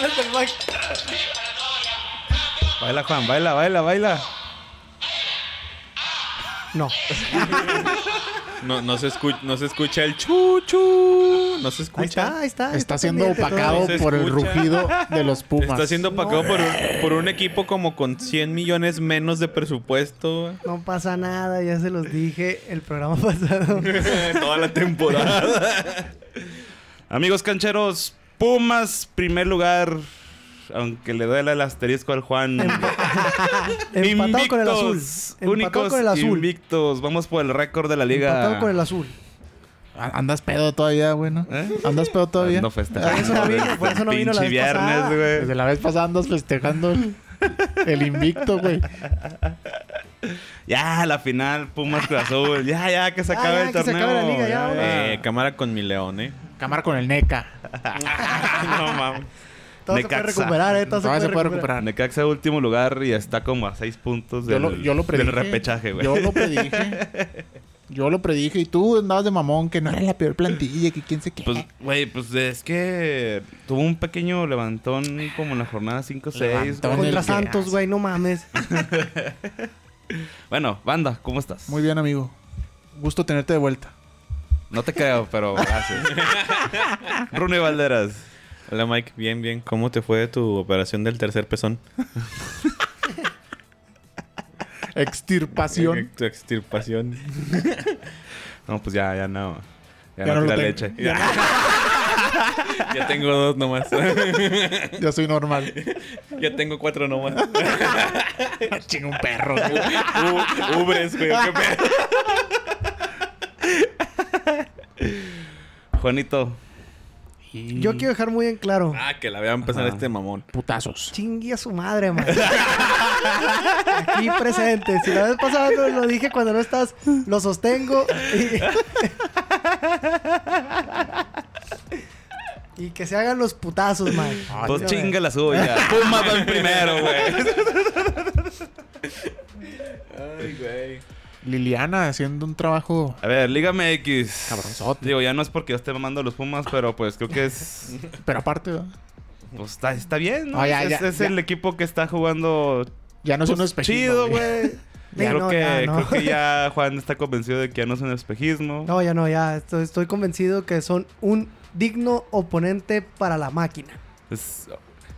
Del Mike. Baila, Juan, baila, baila, baila. No. No, no, se escucha, no se escucha el chuchu. No se Ahí escucha. está, ahí está. Está siendo opacado por el rugido de los Pumas. Está siendo opacado por, un, por un equipo como con 100 millones menos de presupuesto. No pasa nada, ya se los dije el programa pasado. Toda la temporada. Amigos cancheros, Pumas, primer lugar. Aunque le duela el asterisco al Juan. Empatado con el azul. Invictos, Empatado Únicos con el azul. invictos. Vamos por el récord de la liga. Empatado con el azul. Andas pedo todavía, güey, ¿no? ¿Eh? Andas pedo todavía. No festejando. Por eso no vino, por eso no vino la vez pasada. viernes, Desde güey. la vez pasada andas festejando el, el invicto, güey. Ya, la final, Pumas Cruz Azul. Ya, ya, que se Ya, acabe ya, el que se torneo. acabe la liga, ya, güey. Eh, cámara con mi león, eh. Cámara con el NECA. no mames. Todo se puede Necaxa. recuperar, eh. Todo se puede recuperar. Necaxa último lugar y está como a seis puntos Yo del, lo, yo lo predije. del repechaje, güey. Yo lo predije. Yo lo predije. Y tú andabas de mamón que no era la peor plantilla, que quién se qué. Pues, güey, pues es que tuvo un pequeño levantón como en la jornada 5-6. Levantón. güey. el Contra Santos, güey, no mames. Bueno, banda, ¿cómo estás? Muy bien, amigo. Gusto tenerte de vuelta. No te creo, pero gracias. Rune Valderas. Hola Mike, bien, bien. ¿Cómo te fue tu operación del tercer pezón? Extirpación. Tu extirpación. No, pues ya, ya no. Ya, Ya no, no lo tengo. leche. ya tengo dos nomás. Ya soy normal. ya tengo cuatro nomás. Chinga un perro. U- ubres, güey. qué pedo. Juanito. Yo quiero dejar muy en claro. Ah, que la vean empezar Ajá. este mamón. Putazos. Chingue a su madre, man. Aquí presente. Si la vez pasada no lo dije cuando no estás, lo sostengo. Y, y que se hagan los putazos, man. Pues chinga la suya. Pumas va en primero, güey. Ay, güey. Liliana haciendo un trabajo. A ver, Liga MX. Cabronzote. Digo, ya no es porque yo esté mamando los Pumas, pero pues creo que es. Pero aparte, ¿verdad? Pues está, está bien, ¿no? Ah, ya, es ya, es ya. el equipo que está jugando ya no es pues, un espejismo. chido, güey. Ya creo, no, que, ya no. creo que ya Juan está convencido de que ya no es un espejismo. No, ya no, ya. Estoy, estoy convencido que son un digno oponente para la máquina. Es-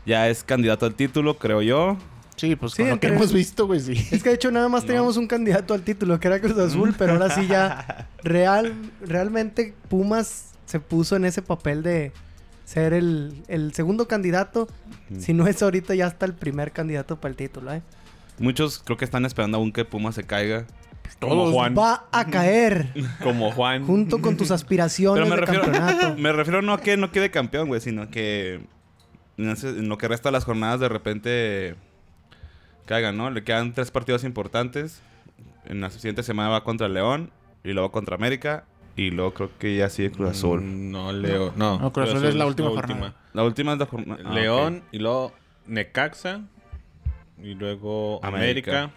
ya es candidato al título, creo yo. Sí, pues Sí, con lo que hemos visto, güey, sí. Es que de hecho nada más teníamos un candidato al título, que era Cruz Azul, pero ahora sí ya real, realmente Pumas se puso en ese papel de ser el, el segundo candidato. Si no es ahorita, ya está el primer candidato para el título, ¿eh? Muchos creo que están esperando aún que Puma se caiga. Como Juan. Va a caer Como Juan. junto con tus aspiraciones Pero me de refiero, campeonato. me refiero no a que no quede campeón, güey, sino que en lo que resta de las jornadas de repente caigan, ¿no? Le quedan tres partidos importantes. En la siguiente semana va contra León y luego contra América y luego creo que ya sigue Cruz Azul. Mm, No, Leo. No, No, Cruz Azul es la última jornada. La última es la jornada. ah, León y luego Necaxa. Y luego América. América.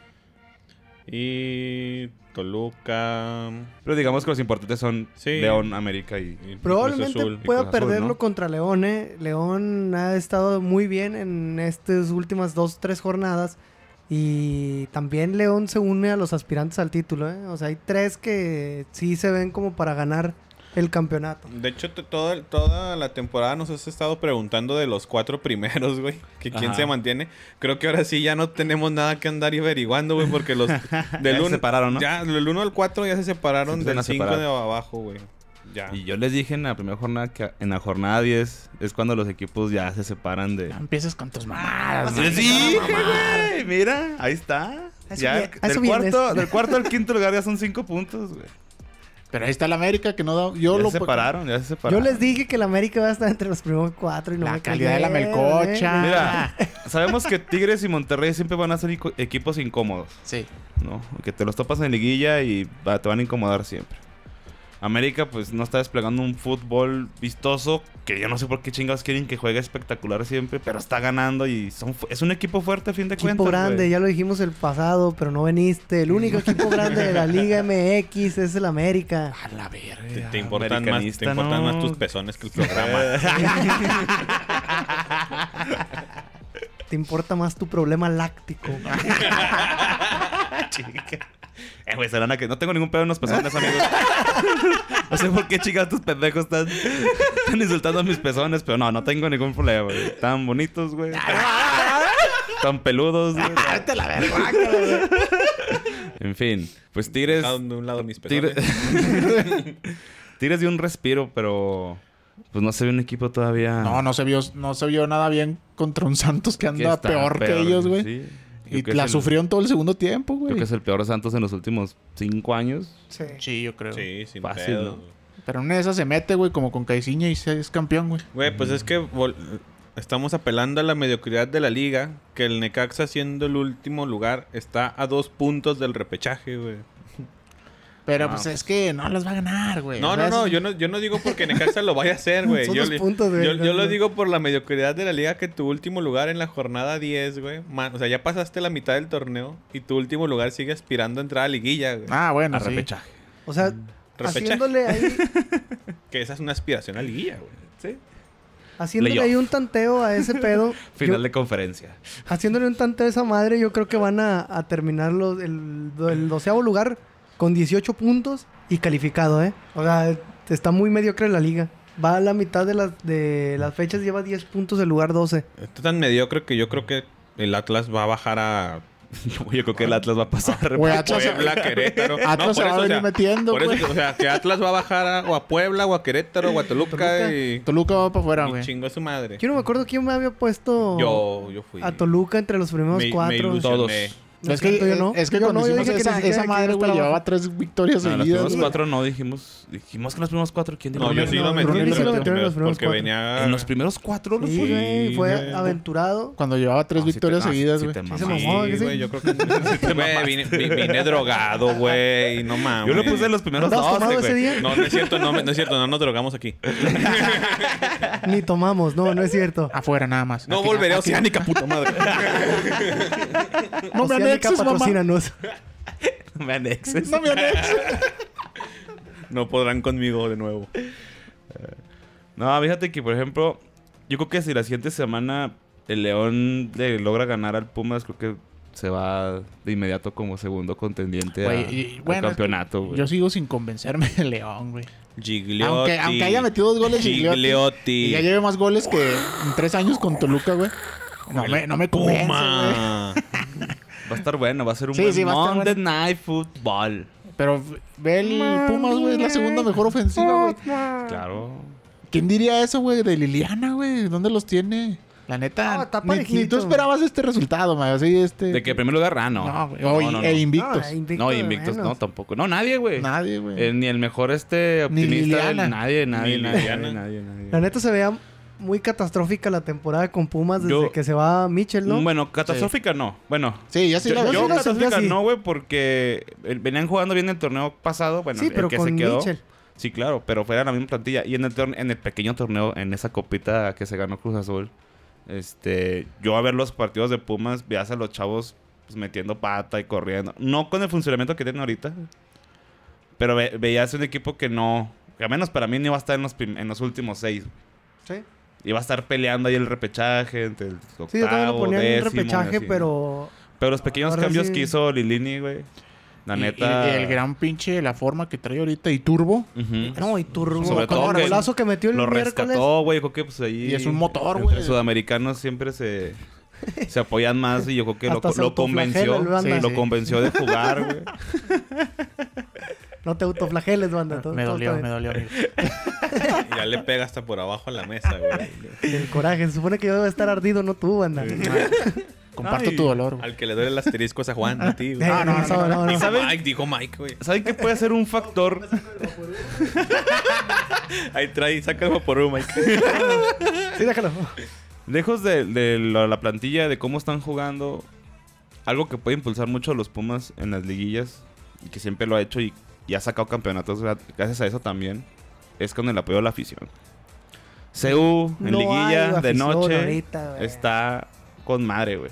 Y Toluca. Pero digamos que los importantes son Sí. León, América y... y Cruz Probablemente Azul. y pueda Azul, perderlo ¿no? contra León, ¿eh? León ha estado muy bien en estas últimas dos, tres jornadas. Y también León se une a los aspirantes al título, ¿eh? O sea, hay tres que sí se ven como para ganar el campeonato. De hecho, toda, toda la temporada nos has estado preguntando de los cuatro primeros, güey. Que quién Ajá. se mantiene. Creo que ahora sí ya no tenemos nada que andar y averiguando, güey. Porque los del se uno- separaron, ¿no? Ya, del 1 al 4 ya se separaron Se del empiezan a 5 de abajo, güey. Ya. Y yo les dije en la primera jornada que en la jornada 10 es cuando los equipos ya se separan de... No empieces con tus mamadas, Les güey. dije, güey. Mira, ahí está. Eso Ya, bien- a eso del, cuarto, del cuarto al quinto lugar ya son cinco puntos, güey. Pero ahí está el América que no da. Yo Ya lo se separaron, ya se Yo separaron. les dije que el América va a estar entre los primeros cuatro y no La me calidad de la melcocha. ¿eh? Mira, sabemos que Tigres y Monterrey siempre van a ser equipos incómodos, Sí. ¿no? Que te los topas en liguilla y va- te van a incomodar siempre. América pues no está desplegando un fútbol vistoso que yo no sé por qué chingados quieren que juegue espectacular siempre, pero está ganando y son es un equipo fuerte a fin de Equipo cuentas. grande, güey. ya lo dijimos el pasado, pero no veniste. El único equipo grande de la Liga MX es el América. A la verga. Te, te importan, más, te importan ¿no? más tus pezones que el programa. Te importa más tu problema láctico. Chica. Eh, güey, serán a que no tengo ningún pedo en los pezones, amigos. no sé por qué, chicas, tus pendejos están, están insultando a mis pezones, pero no, no tengo ningún problema, güey. Están bonitos, güey. Están peludos, güey. En fin, pues Tigres. Uno de un lado mis pezones. Tigres, Tigres dio un respiro, pero pues no se ve un equipo todavía. No, no se vio, no se vio nada bien contra un Santos que que anda está peor, que ellos, güey. Sí. Y Creo la el- sufrieron todo el segundo tiempo, Creo güey. que es el peor Santos en los últimos cinco años. Sí. Sí, yo creo. Sí, sin Fácil, pedo, ¿no? Pero en esa se mete, güey, como con Caiciña y se es campeón, güey. Güey, pues es que estamos apelando a la mediocridad de la liga. Que el Necaxa, siendo el último lugar, está a dos puntos del repechaje, güey. Pero pues pues. es que no las va a ganar, güey. No, no, no, yo no, yo no digo porque Necaxa lo vaya a hacer, güey. Son Yo, dos puntos, güey. yo, lo digo por la mediocridad de la liga que tu último lugar en la jornada 10, güey. O sea, ya pasaste la mitad del torneo y tu último lugar sigue aspirando a entrar a liguilla, güey. Ah, bueno, A sí. repechaje. O sea, Repechaje. haciéndole ahí, Que esa es una aspiración a liguilla, güey. Sí. haciéndole Playoff. ahí un tanteo a ese pedo. Final yo- de conferencia. haciéndole un tanteo a esa madre, yo creo que van a, a terminar los, el, el doceavo lugar con 18 puntos y calificado, ¿eh? O sea, está muy mediocre la liga. Va a la mitad de las, de las fechas, lleva 10 puntos el lugar 12. Esto es tan mediocre que yo creo que el Atlas va a bajar a Yo creo que el Atlas va a pasar. Atlas, Puebla, Querétaro. Atlas se va a o venir sea, metiendo, por eso, güey. o sea, que Atlas va a bajar a, o a Puebla, o a Querétaro, o a Toluca, Toluca. y, Toluca va para afuera, güey. chingó a su madre. Yo no me acuerdo quién me había puesto Yo, yo fui. a Toluca entre los primeros Me- me cuatro. ilusioné. Todos. No es que, yo no. es que Yo cuando no, yo hicimos que esa, madre, güey, llevaba tres victorias No, los seguidas. primeros güey. cuatro no dijimos. Dijimos que los primeros cuatro. ¿Quién dijo? No, yo sí no, lo metí. En sí lo los en los primeros porque cuatro. venía... En los primeros cuatro los Sí, fue. güey, fue güey. aventurado. Cuando llevaba tres victorias seguidas, güey. se mamó, güey, yo creo que... Vine, vi- vine drogado, güey, no mames. Yo le puse los primeros ¿No has dos, güey. No, no es cierto, no, es cierto, no nos drogamos aquí. Ni tomamos, no, no es cierto. Afuera nada más. No volveré a Oceánica, puta madre. No anexes, patrocínanos. No me anexes. No me anexes. No podrán conmigo de nuevo. No, fíjate que, por ejemplo, yo creo que si la siguiente semana el León le logra ganar al Pumas, creo que se va de inmediato como segundo contendiente a- Güey, y- al bueno, es que campeonato, güey. Yo sigo sin convencerme de León, güey. Gigliotti. Aunque, aunque haya metido dos goles Gigliotti, Gigliotti. y ya lleve más goles que en tres años con Toluca, güey. No me, no me convence. Va a estar bueno, va a ser un Sí, buen sí, Monday bueno. Night Football. Pero ve el Pumas, güey, es la segunda mejor ofensiva, güey. Claro. ¿Quién diría eso, güey? De Liliana, güey. ¿Dónde los tiene? La neta, No, está ni, ni tú esperabas este resultado, man. Así, este... De que en primer lugar, ah, no. No, güey. E invictos. Invicto No, invictos, no, tampoco. No, nadie, güey. Nadie, güey. Eh, ni el mejor este Ni optimista. Liliana. Nadie, nadie, Ni nadie, nadie, nadie, La neta se veía muy catastrófica la temporada con Pumas desde Yo- que se va Mitchell, ¿no? Bueno, catastrófica no. Bueno, Sí, ya sí yo, la yo yo sí la sentí catastrófica así. no, güey, porque venían jugando bien el torneo pasado. Bueno, sí, el pero que con se quedó. Mitchell. Sí, claro, pero fuera la misma plantilla. Y en el, torne- en el pequeño torneo, en esa copita que se ganó Cruz Azul, este, yo a ver los partidos de Pumas, veías a los chavos pues, metiendo pata y corriendo. No con el funcionamiento que tienen ahorita, pero ve- veías un equipo que no, que al menos para mí no iba a estar en los, en los últimos seis. Sí. Iba a estar peleando ahí el repechaje entre el octavo, Sí, yo también lo ponía en repechaje, así. pero... Pero los pequeños cambios sí. que hizo Lilini, güey. La Y- neta. Y, y el gran pinche, la forma que trae ahorita y turbo. No, y Turbo. Sobre con todo el golazo que metió el Lo miércoles. rescató, güey. Yo creo que pues ahí. Y es un motor, güey. sudamericanos siempre se. Se apoyan más y yo creo que lo, convenció. sí, lo convenció de jugar, güey. No te autoflageles, banda. todo- Me dolió, me dolió. ya le pega hasta por abajo a la mesa, güey. El coraje. Se supone que yo debo estar ardido, no tú, banda. Comparto Ay. tu dolor, güey. Al que le duele el asterisco es a Juan, a ti, güey. Ah, no, no, no, no, no. Mike, dijo Mike, güey. ¿Saben qué puede ser un factor? Ahí trae, saca el por Mike. Sí, déjalo. Lejos de, de la, la plantilla, de cómo están jugando, algo que puede impulsar mucho a los Pumas en las liguillas, y que siempre lo ha hecho y y ha sacado campeonatos gra- gracias a eso también, es con el apoyo de la afición. CU en No liguilla de noche ahorita, está con madre, güey.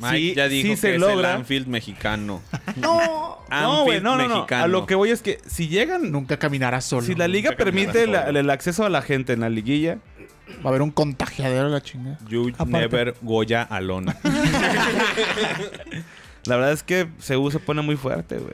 Mike Sí, ya dijo sí que se es logra. el Anfield mexicano. No. No, güey, Anfield no, no, no. mexicano. A lo que voy es que si llegan, Nunca caminarás solo. si la liga permite la- el acceso a la gente en la liguilla, Va a haber un contagiadero a la chingada. You Aparte. never Goya alone. la verdad es que CU se pone muy fuerte, güey.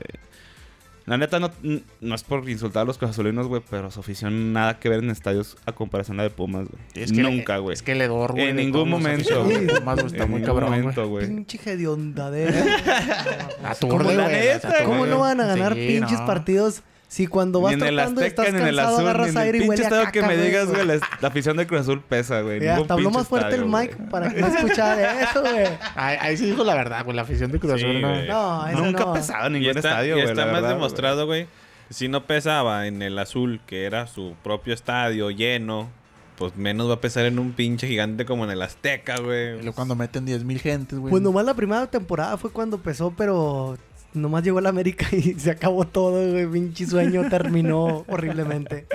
La neta no, no es por insultar a los cazulinos, güey, pero su afición nada que ver en estadios a comparación a la de Pumas, güey. Es que Nunca, le- güey. Es que el hedor, güey. En de ningún momento. de Pumas, güey, está En muy ningún cabrón, güey. momento, güey. Pinche. Aturde, Como la güey. ¿Cómo no van a ganar Sí, pinches no. partidos si cuando vas tratando y estás en el cansado Azul, ni agarras en el aire y pinche huele a estadio caca, que me digas, güey, la, la afición de Cruz Azul pesa, güey. Ya, hasta habló más fuerte el mic güey. para que no escuchara eso, güey. Ahí, ahí sí dijo la verdad, güey. La afición de Cruz Sí, Azul, no. güey. No, eso Nunca no. ha pesado en y ningún está, estadio, y güey. está la más verdad, demostrado, güey. Si no pesaba en el azul, que era su propio estadio lleno, pues menos va a pesar en un pinche gigante como en el Azteca, Y güey. luego cuando meten 10 mil gentes, güey. Pues nomás la primera temporada fue cuando empezó, pero nomás llegó el América y se acabó todo, güey. Pinche sueño terminó horriblemente.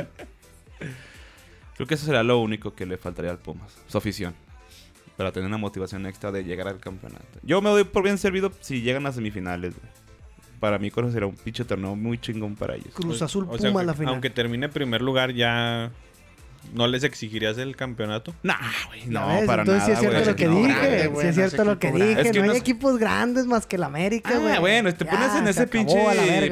Creo que eso será lo único que le faltaría al Pumas. Su afición. Para tener una motivación extra de llegar al campeonato. Yo me doy por bien servido si llegan a semifinales, güey. Para mí, será un pinche torneo muy chingón para ellos. Cruz Azul O sea, Puma que la final. Aunque termine en primer lugar, ya no les exigirías el campeonato. Nah, güey. No, para entonces sí nada, es cierto güey. lo que No, dije. grande, sí güey, es no cierto lo que dije. Es que no hay equipos grandes más que el América, güey. Ah, bueno, te Ya, pones en se ese pinche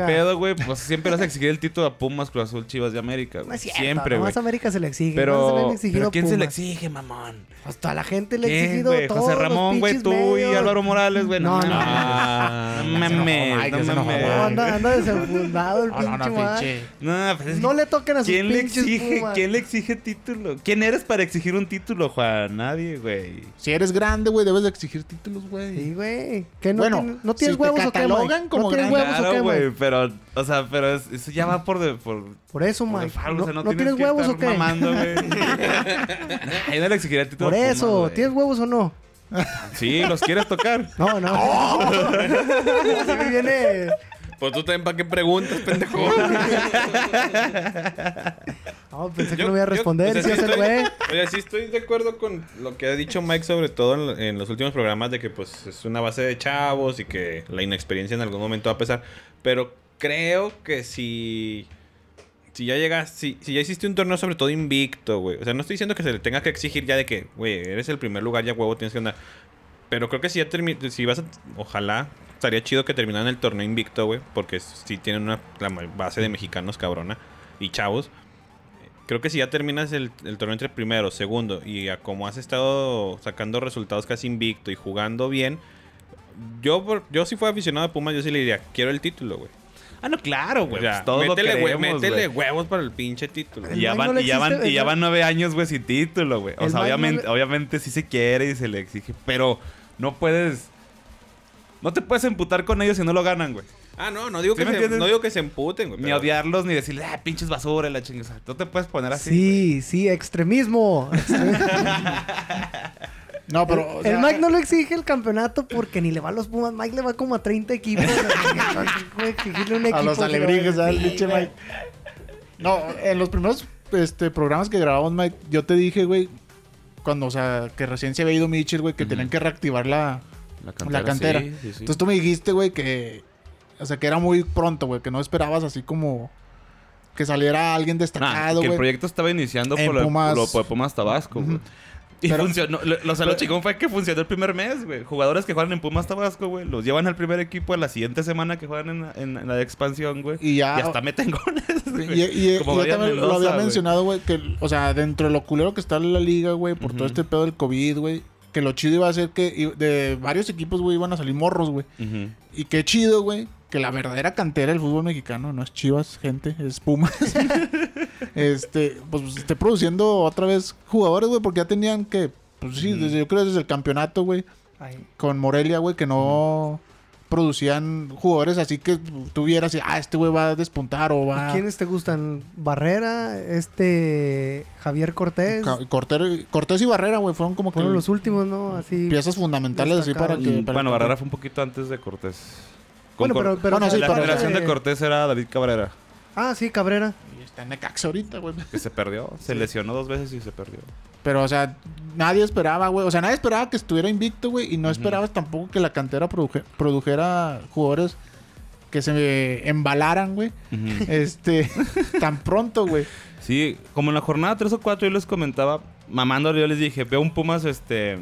pedo, güey. Pues siempre vas a exigir el título a Pumas, Cruz Azul, Chivas de América, No güey. es cierto. Siempre, güey. Nomás a América se le exige. no se le Pero, pero ¿quién se le Pumas. exige, mamón? Hasta la gente le ha ¿Quién, exigido güey? todos José Ramón, güey, tú y. Álvaro Morales, güey. No, no. Ah, No mames, no mames. No, anda, desenfundado el No, no, pinche no. No, pues le toquen a sus ¿Quién le pinches exige? Pumas. ¿Quién le exige título? ¿Quién eres para exigir un título, Juan? Nadie, güey. Si eres grande, güey, debes de exigir títulos, güey. Sí, güey. ¿Qué no, Bueno, tienes- ¿no tienes si te huevos o qué, catalogan como ¿No tienes huevos o Claro, qué, güey, pero, o sea, pero es- eso ya va por, de, por, Por eso, por Mike. default, ¿No, o sea, no, no tienes que huevos o estar qué? mamando, güey. Ahí no le exigiría el título Por eso. ¿Tienes huevos o no? Sí, ¿los quieres tocar? No, no. Así me viene... Pues tú también, ¿para qué preguntas, pendejo? No, pensé que Yo- no voy a yo- responder. o sea, sí estoy- güey. Oye, sí estoy de acuerdo con lo que ha dicho Mike, sobre todo en, en los últimos programas, de que pues es una base de chavos y que la inexperiencia en algún momento va a pesar. Pero creo que si... Si ya llegas, si, si ya hiciste un torneo sobre todo invicto, güey. O sea, no estoy diciendo que se le tenga que exigir ya de que, güey, eres el primer lugar, ya huevo, tienes que andar. Pero creo que si ya terminas, si vas a, ojalá, estaría chido que terminaran el torneo invicto, güey. Porque si tienen una la base de mexicanos cabrona y chavos. Creo que si ya terminas el, el torneo entre primero, segundo y a como has estado sacando resultados casi invicto y jugando bien, yo yo si fuera aficionado de Pumas, yo sí le diría, quiero el título, güey. Ah, no, claro, O güey. sea, pues lo métele, güey, queremos, métele huevos para el pinche título. El Y ya, van, no y ya, van, y ya van nueve años, güey, sin título, güey. O El sea, Mike no obviamente, le- obviamente sí se quiere y se le exige, pero no puedes... No te puedes emputar con ellos si no lo ganan, güey. Ah, no, no digo, ¿Sí que se, no digo que se emputen, güey. Ni pero- odiarlos, ni decirle, ah, pinches basura, la chingada. No te puedes poner así. Sí, sí, extremismo. No, pero. o el Mike no le exige el campeonato porque ni le va a los Pumas. Mike le va como a 30 equipos. Puede exigirle un equipo. A los alebrijes. Sí, Pinche. Mike. No, en los primeros este, programas que grabamos, Mike, yo te dije, güey, cuando, o sea, que recién se había ido Mitchell, güey, que Ujú. tenían que reactivar la, La la cantera. sí, sí, sí. Entonces tú me dijiste, güey, que. O sea, que era muy pronto, güey, que no esperabas así como. Que saliera alguien Ah, destacado, que el güey. proyecto estaba iniciando En por Pumas. lo- por Pumas Tabasco, güey. Y Pero- funcionó. Lo, lo- o sea, lo chingón fue que funcionó el primer mes, güey. Jugadores que juegan en Pumas Tabasco, güey. Los llevan al primer equipo a la siguiente semana que juegan en, la- en- en la de expansión, güey. Y ya. Y hasta meten goles, Y, güey. y- yo también lo había güey. mencionado, güey, que, o sea, dentro de lo culero que está en la liga, güey, por todo este pedo del COVID, güey, que lo chido iba a ser que de varios equipos, güey, iban a salir morros, güey. Y qué chido, güey, que la verdadera cantera del fútbol mexicano no es Chivas, gente, es Pumas. este, pues esté produciendo otra vez jugadores, güey, porque ya tenían que, pues sí, desde, yo creo desde el campeonato, güey, con Morelia, güey, que no producían jugadores así que tuvieras, ah, este güey va a despuntar o va... ¿Quiénes te gustan? Barrera, este Javier Cortés. Ca- Cortés y Barrera, güey, fueron como que Fueron los últimos, ¿no? Así. piezas fundamentales así para que... para Bueno, que- Barrera fue un poquito antes de Cortés. Con Bueno, Cor- pero, pero Bueno, sí, la pero- generación de Cortés era David Cabrera, Ah, sí, Cabrera. Y está en Necaxa ahorita, güey. que se perdió. Se lesionó dos veces y se perdió. Pero, o sea, nadie esperaba, güey. O sea, nadie esperaba que estuviera invicto, güey. Y no esperabas tampoco que la cantera produje- produjera jugadores que se embalaran, güey. Este, tan pronto, güey. Sí, como en la jornada 3 o 4 yo les comentaba, mamándole, yo les dije, veo un Pumas este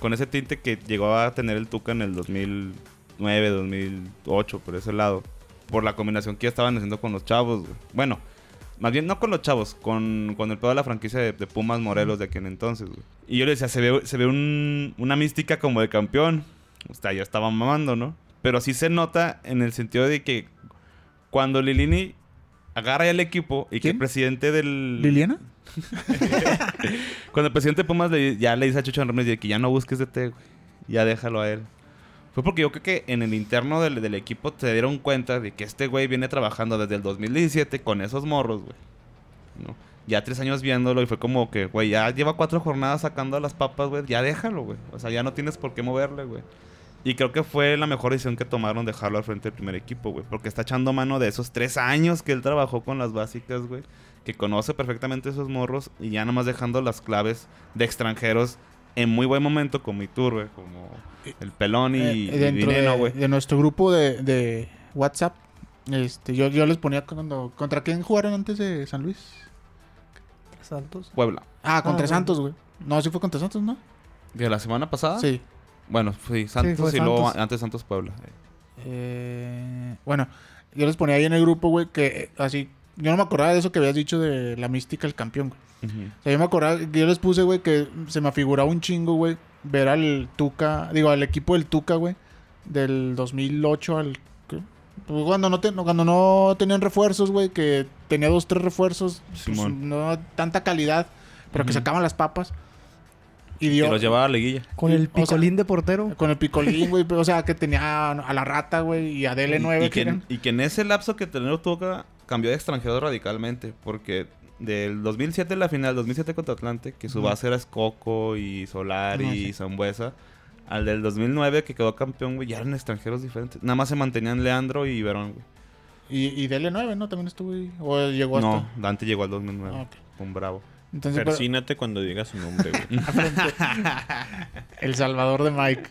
con ese tinte que llegó a tener el Tuca en el 2009, 2008, por ese lado. Por la combinación que ya estaban haciendo con los chavos, güey. Bueno, más bien no con los chavos, con, con el pedo de la franquicia de, de Pumas Morelos de aquel entonces, güey. Y yo le decía, se ve, se ve un- una mística como de campeón. O sea, ya estaba mamando, ¿no? Pero sí se nota en el sentido de que cuando Lilini agarra ya el equipo y que el presidente del... ¿Liliana? Cuando el presidente Pumas le- ya le dice a Chucho Ramírez de que ya no busques de té, güey. Ya déjalo a él. Fue porque yo creo que en el interno del, del equipo se dieron cuenta de que este güey viene trabajando desde el 2017 con esos morros, güey. ¿No? Ya tres años viéndolo y fue como que, güey, ya lleva cuatro jornadas sacando a las papas, güey. Ya déjalo, güey. O sea, ya no tienes por qué moverle, güey. Y creo que fue la mejor decisión que tomaron dejarlo al frente del primer equipo, güey. Porque está echando mano de esos tres años que él trabajó con las básicas, güey. Que conoce perfectamente esos morros y ya nomás dejando las claves de extranjeros en muy buen momento como Iturbe, como el Pelón y, Eh, y dentro Dineno, güey. de nuestro grupo de, de WhatsApp, este, yo, yo les ponía cuando... ¿Contra quién jugaron antes de San Luis? Santos. Puebla. Ah, contra bueno. Santos, güey. No, sí fue contra Santos, ¿no? ¿De la semana pasada? Sí. Bueno, sí, Santos y luego Santos. antes Santos Puebla. Eh, bueno, yo les ponía ahí en el grupo, güey, que eh, así... Yo no me acordaba de eso que habías dicho de la mística del campeón, güey. O sea, yo me acordaba, que yo les puse, güey, que se me afiguraba un chingo, güey, ver al Tuca, digo, al equipo del Tuca, güey, del 2008 al... ¿qué? Pues cuando no, te- cuando no tenían refuerzos, güey, que tenía dos, tres refuerzos, pues, no tanta calidad, pero que sacaban las papas. Y Que dio... los llevaba a la liguilla. Con el o sea, picolín de portero. Con el picolín, güey, o sea, que tenía a la rata, güey, y a DL9, Y, y que que, y que en ese lapso que Tenero Tuca cambió de extranjero radicalmente. Porque del 2007 la final, 2007 contra Atlante, que su base era Escoco y Solar Ajá, y sí. Zambuesa. Al del 2009 que quedó campeón, güey, ya eran extranjeros diferentes. Nada más se mantenían Leandro y Verón, güey. Y, y DL9, ¿no? También estuvo ahí. O llegó hasta... No, Dante llegó al 2009 Ah, ok. con Bravo. Entonces, pero- Persínate cuando diga su nombre, güey. El Salvador de Mike.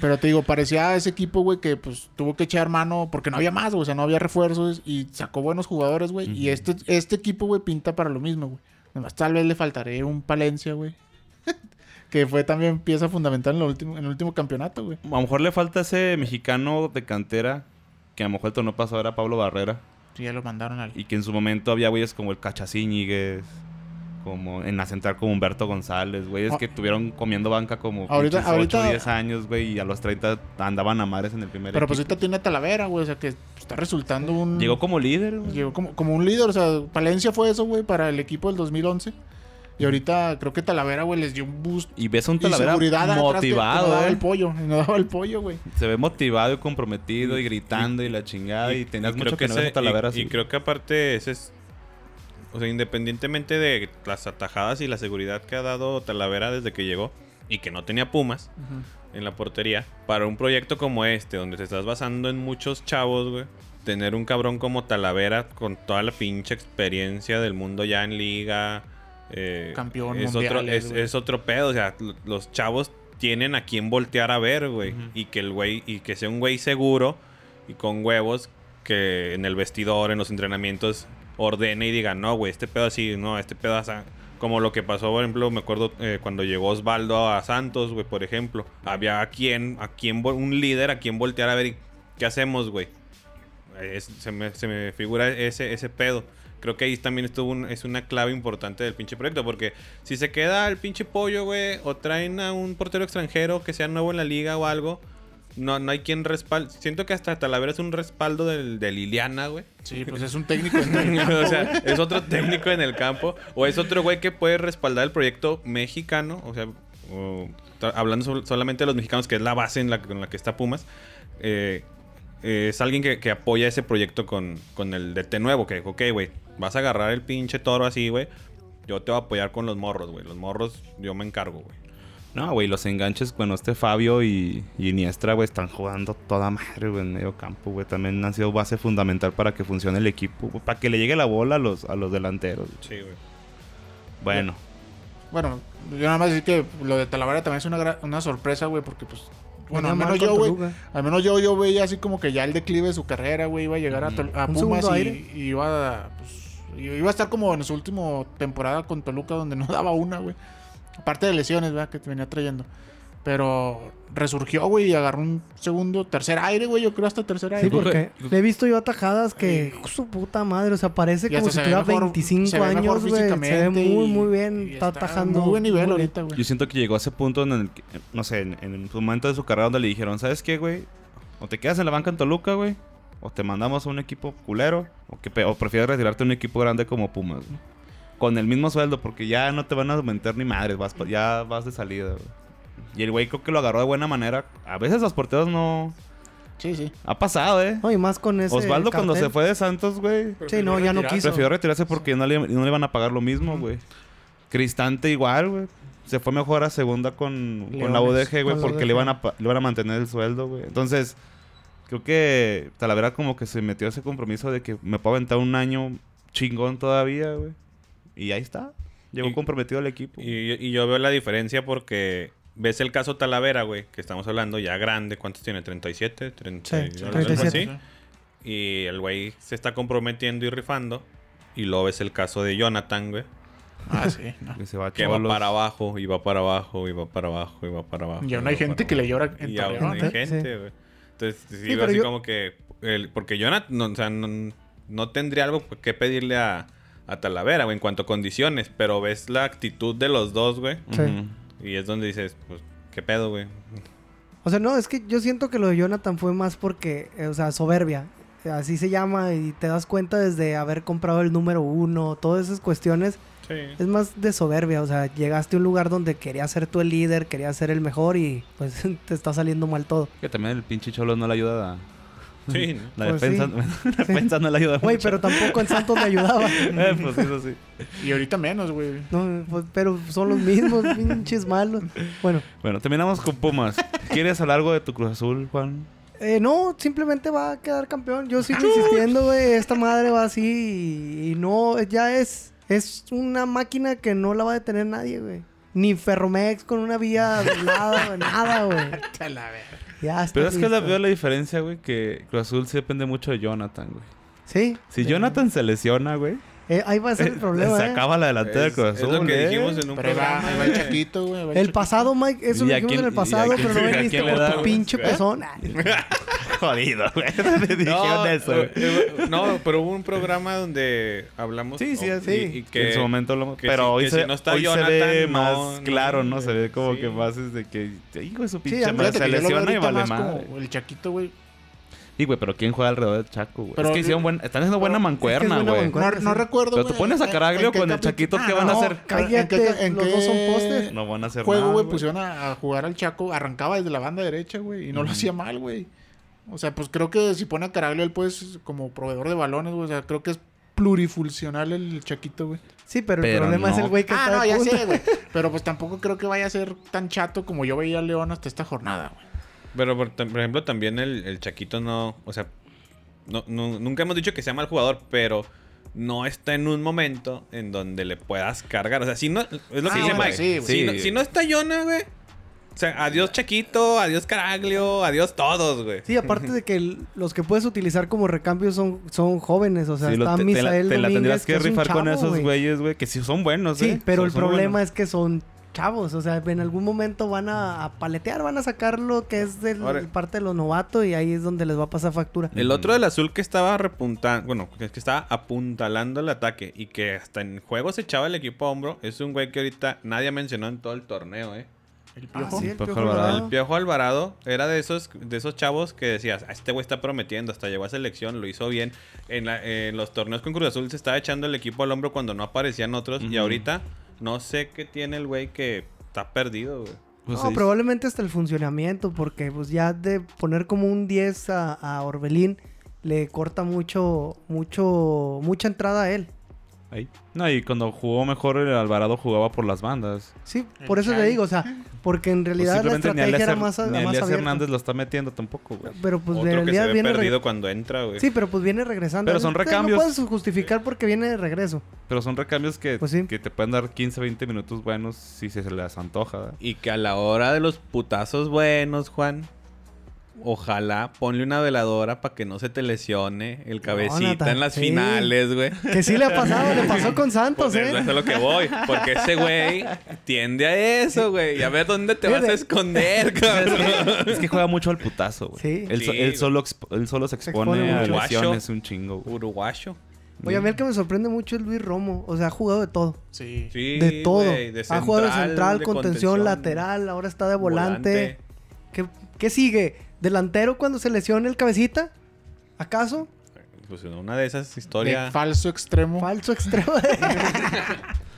Pero te digo, parecía ese equipo, güey, que pues tuvo que echar mano porque no había más, güey. O sea, no había refuerzos y sacó buenos jugadores, güey. Y este, este equipo, güey, pinta para lo mismo, güey. Además, tal vez le faltaré un Palencia, güey. que fue también pieza fundamental en el último, en el último campeonato, güey. A lo mejor le falta ese mexicano de cantera, que a lo mejor el torneo pasado era Pablo Barrera. Sí, ya lo mandaron al. Y que en su momento había güeyes como el Cachacíñiguez, como en la central como Humberto González, güeyes Ah. que estuvieron comiendo banca como Ahorita- pinches ahorita- 8 o 10 años, güey, y a los 30 andaban a mares en el primer Pero pues ahorita tiene a Talavera, güey. O sea, que está resultando un. Llegó como líder, güey. Llegó como, como un líder, o sea, Palencia fue eso, güey, para el equipo del 2011. Y ahorita creo que Talavera, güey, les dio un boost Y ves a un y Talavera seguridad atrás que- que motivado, no daba eh. el pollo, y no daba el pollo, güey. Se ve motivado y comprometido y gritando y, la chingada. Y, tenías mucho que, no ver ese- a Talavera y, así. y creo que aparte ese es o sea, independientemente de las atajadas y la seguridad que ha dado Talavera desde que llegó y que no tenía Pumas en la portería, para un proyecto como este donde te estás basando en muchos chavos, güey, tener un cabrón como Talavera con toda la pinche experiencia del mundo ya en liga eh, Campeón es otro mundiales, es, otro pedo, o sea, los chavos tienen a quien voltear a ver, güey, y que el güey y que sea un güey seguro y con huevos que en el vestidor, en los entrenamientos ordene y diga, "No, güey, este pedo así, no, este pedo así." Como lo que pasó, por ejemplo, me acuerdo eh, cuando llegó Osvaldo a Santos, güey, por ejemplo. Había a quien, a quien, un líder a quien voltear a ver ¿qué hacemos, güey? Se, me, se me figura ese, ese pedo. Creo que ahí también estuvo es una clave importante del pinche proyecto. Porque si se queda el pinche pollo, güey, o traen a un portero extranjero que sea nuevo en la liga o algo, no, no hay quien respalde. Siento que hasta Talavera es un respaldo del, de Liliana, güey. Sí, pues es un técnico. en el campo, o sea, es otro técnico en el campo. O es otro güey que puede respaldar el proyecto mexicano. O sea, o hablando sol- solamente de los mexicanos, que es la base en la, con la que está Pumas. eh, eh, es alguien que, que apoya ese proyecto con, con el DT nuevo. Que dijo, ok, güey, vas a agarrar el pinche toro así, güey. Yo te voy a apoyar con los morros, güey. Los morros, yo me encargo, güey. No, güey, los enganches, bueno, este Fabio y, y Iniestra, güey, están jugando toda madre, güey, en medio campo, güey. También han sido base fundamental para que funcione el equipo, para que le llegue la bola a los, a los delanteros. Sí, güey. Bueno, Bueno, yo nada más decir que lo de Talavera también es una, una sorpresa, güey, porque pues... Bueno, al menos yo, güey. Al menos yo, yo veía así como que ya el declive de su carrera, güey. Iba a llegar a, a Pumas y, y iba a... Pues, iba a estar como en su última temporada con Toluca donde no daba una, güey. Aparte de lesiones, ¿verdad? Que te venía trayendo. Pero resurgió, güey, y agarró un segundo, tercer aire, güey. Yo creo hasta tercer aire. Sí, porque le he visto yo atajadas que Sí. su puta madre, o sea, parece como si tuviera mejor- 25 se ve mejor años, güey. Se ve muy, muy bien. y Está atajando. Muy buen nivel muy ahorita, güey. yo siento que llegó a ese punto en el que, no sé, en, en su momento de su carrera donde le dijeron, ¿sabes qué, güey? O te quedas en la banca en Toluca, güey, o te mandamos a un equipo culero, o, que, o prefieres retirarte a un equipo grande como Pumas, güey. Con el mismo sueldo, porque ya no te van a aumentar ni madres, vas, pa- ya vas de salida, güey. Y el güey creo que lo agarró de buena manera. A veces los porteros no... Sí, sí. Ha pasado, ¿eh? No, y más con ese. Osvaldo cuando se fue de Santos, güey, Sí, no, ya no quiso. prefirió retirarse porque no le, no le iban a pagar lo mismo, güey. Cristante igual, güey. Se fue mejor a segunda con, con la. UDG, güey, porque le iban, a, le iban a mantener el sueldo, güey. Entonces, creo que Talavera como que se metió ese compromiso de que me puedo aventar un año chingón todavía, güey. Y ahí está. Llegó Y- comprometido al equipo. Y, y yo veo la diferencia porque ves el caso Talavera, güey, que estamos hablando ya grande. ¿Cuántos tiene? ¿37? 30, Sí, algo 37. así. Y el güey se está comprometiendo y rifando. Y luego ves el caso de Jonathan, güey. Ah, sí. no. que se va Que para abajo, y va para abajo, y va para abajo, y va para abajo. Y aún hay gente que le llora en Y aún hay ¿eh? gente, Sí. güey. Entonces, sí, Sí, pero así yo- como que... el- porque Jonathan, no, o sea, no, no tendría algo que pedirle a, a Talavera, güey, en cuanto a condiciones. Pero ves la actitud de los dos, güey. Sí. Y es donde dices, pues, ¿qué pedo, güey? O sea, no, es que yo siento que lo de Jonathan fue más porque, eh, o sea, soberbia. Así se llama y te das cuenta desde haber comprado el número uno, todas esas cuestiones. Sí. Es más de soberbia, o sea, llegaste a un lugar donde querías ser tú el líder, querías ser el mejor y pues te está saliendo mal todo. Que también el pinche Cholos no le ayuda. a- Sí, ¿no? La Pues defensa, la defensa no le ayuda Güey, pero tampoco en Santos me ayudaba. Eh, pues eso sí. Y ahorita menos, güey. No, pues, pero son los mismos, pinches malos. Bueno, Bueno, terminamos con Pumas. ¿Quieres hablar algo de tu Cruz Azul, Juan? eh, no, simplemente va a quedar campeón. Yo sigo insistiendo, güey. Esta madre va así y, y no, ya es, es una máquina que no la va a detener nadie, güey. Ni Ferromex con una vía doblada, güey, nada, güey. Ya está Pero es que la veo la diferencia, güey, que Cruz Azul sí depende mucho de Jonathan, güey. Sí. Si Sí. Jonathan se lesiona, güey, Eh, ahí va a ser el problema, se ¿eh? acaba la delantera de Es, Cruz es lo que ¿eh? dijimos en un Pero va, programa. ahí va el güey. Chaquito, güey. va El pasado, Mike, eso ¿Y lo dijimos quién- en el pasado, quién- pero no veniste por da, tu güey? pinche ¿Eh? pezón. Jodido, güey. No, eso, güey. eh, no, pero hubo un programa donde hablamos. Sí, sí, sí. Y, y que en su momento lo... que Pero si- hoy, que se, si no está hoy se ve Jonathan, más no, no, claro, ¿no? Se ve como sí. que más es de que... Hijo de su pinche Sí, madre, se lesiona y vale más madre. el Chaquito, güey. Sí, güey, pero ¿quién juega alrededor del Chaco, güey? Pero- es que hicieron buen... Están haciendo buena mancuerna, güey. No, recuerdo, Pero tú pones a Caraglio con el Chaquito, ¿qué Ah, van a no, hacer? Cállate, ¿En qué- en los qué dos son postes. No van a hacer juego, nada, güey, pusieron a, a jugar al Chaco, arrancaba desde la banda derecha, güey, y no lo hacía mal, güey. O sea, pues creo que si pone a Caraglio, él pues como proveedor de balones, güey, o sea, creo que es plurifuncional el Chaquito, güey. Sí, pero, Pero el problema es el güey que Ah, está no, de ya punta. sé, güey. Pero pues tampoco creo que vaya a ser tan chato como yo veía a León hasta esta jornada, güey. Pero por, por ejemplo, también el, el Chaquito no. O sea, no, no- nunca hemos dicho que sea mal jugador, pero no está en un momento en donde le puedas cargar. O sea, si no. Es lo que Ah, dice bueno, Mike. sí, si, no, Sí. si no está Yona, güey. O sea, adiós Chaquito, adiós Caraglio, adiós todos, güey. Sí, aparte de que el- los que puedes utilizar como recambio son, son jóvenes, o sea, Sí, está te, te la, Misael te la tendrías que rifar con esos güey. güeyes, güey, que sí son buenos, Sí, ¿eh? pero Son- el son problema buenos. es que son chavos, o sea, en algún momento van a, a paletear, van a sacar lo que es de Ahora- parte de los novatos y ahí es donde les va a pasar factura. El otro del azul que estaba repuntando, bueno, que que estaba apuntalando el ataque y que hasta en juego se echaba el equipo a hombro, es un güey que ahorita nadie mencionó en todo el torneo, ¿eh? El Ah, piojo. sí, el Piojo Piojo Alvarado. Alvarado. El Piojo Alvarado era de esos, de esos chavos que decías, "Ah, este güey está prometiendo, hasta llegó a selección, lo hizo bien. En, la- en los torneos con Cruz Azul se estaba echando el equipo al hombro cuando no aparecían otros. Y ahorita no sé qué tiene el güey que está perdido, güey. Pues no, probablemente hasta el funcionamiento, porque pues ya de poner como un 10 a, a Orbelín le corta mucho, mucho, mucha entrada a él. Ahí. No, y cuando jugó mejor el Alvarado jugaba por las bandas. Sí, por eso te digo, o sea, porque en Pues realidad la simplemente ni estrategia era más, ni más. Hernández lo está metiendo tampoco, güey. Pero pues en Otro que se realidad ve viene... perdido cuando entra, güey. Sí, pero pues viene regresando. Pero son recambios. No puedes justificar porque viene de regreso. Pero son recambios que, Pues sí. que te pueden dar 15, 20 minutos buenos si se les antoja. ¿verdad? Y que a la hora de los putazos buenos, Juan, ojalá ponle una veladora para que no se te lesione el cabecita en las sí. finales, güey. Que sí le ha pasado, le pasó con Santos, Pues eso ¿eh? es a lo que voy. Porque ese güey tiende a eso, güey. Y a ver dónde te vas a esconder, cabrón. Es que juega mucho al putazo, güey. Sí. Él, so- Sí, él solo, exp- él solo se expone, expone a mucho. lesiones un chingo, güey. Uruguayo. Oye, a mí el que me sorprende mucho es Luis Romo. O sea, ha jugado de todo. Sí. Sí, de todo. de ha jugado de central, de contención, lateral, ahora está de volante. volante. ¿Qué, qué sigue? ¿Delantero cuando se lesione el cabecita? ¿Acaso? Pues en una de esas De historias. falso extremo. Falso extremo.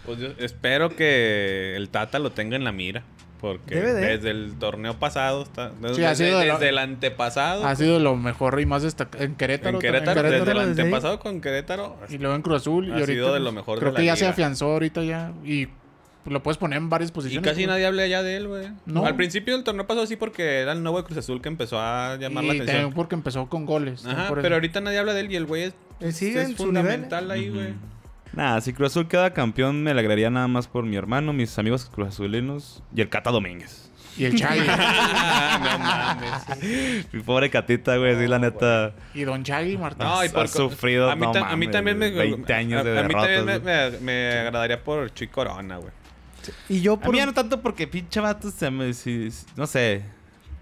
Pues yo espero que el Tata lo tenga en la mira. Porque de. desde el torneo pasado, está, desde, ha sido de lo- desde el antepasado, ha sido lo mejor y más destacado. En Querétaro. en también. Querétaro, Querétaro desde el desde ahí. antepasado con Querétaro, Y luego en Cruz Azul. Y Ha ahorita. sido de lo pues, mejor de Creo la que ya se liga. afianzó ahorita ya. Y lo puedes poner en varias y posiciones. casi güey. nadie habla ya de él, güey. No. Al principio del torneo pasó así porque era el nuevo de Cruz Azul que empezó a llamar la Y atención. también porque empezó con goles. Ajá, por pero ahorita nadie habla de él y el güey es, Él sigue es en su nivel. fundamental ahí, güey. Nada, si Cruz Azul queda campeón, me alegraría nada más por mi hermano, mis amigos Cruz Azulinos y el Cata Domínguez. Y el Chagui. no mames. Mi pobre Catita, güey, sí, la neta. y Don Chagui Martín. No, y Ha por sufrido, a mí, no a también me 20 años de a, a mí también me, me- me agradaría por Chuy Corona, güey. Y yo A por... mí ya no tanto porque pinche vato se me... no sé.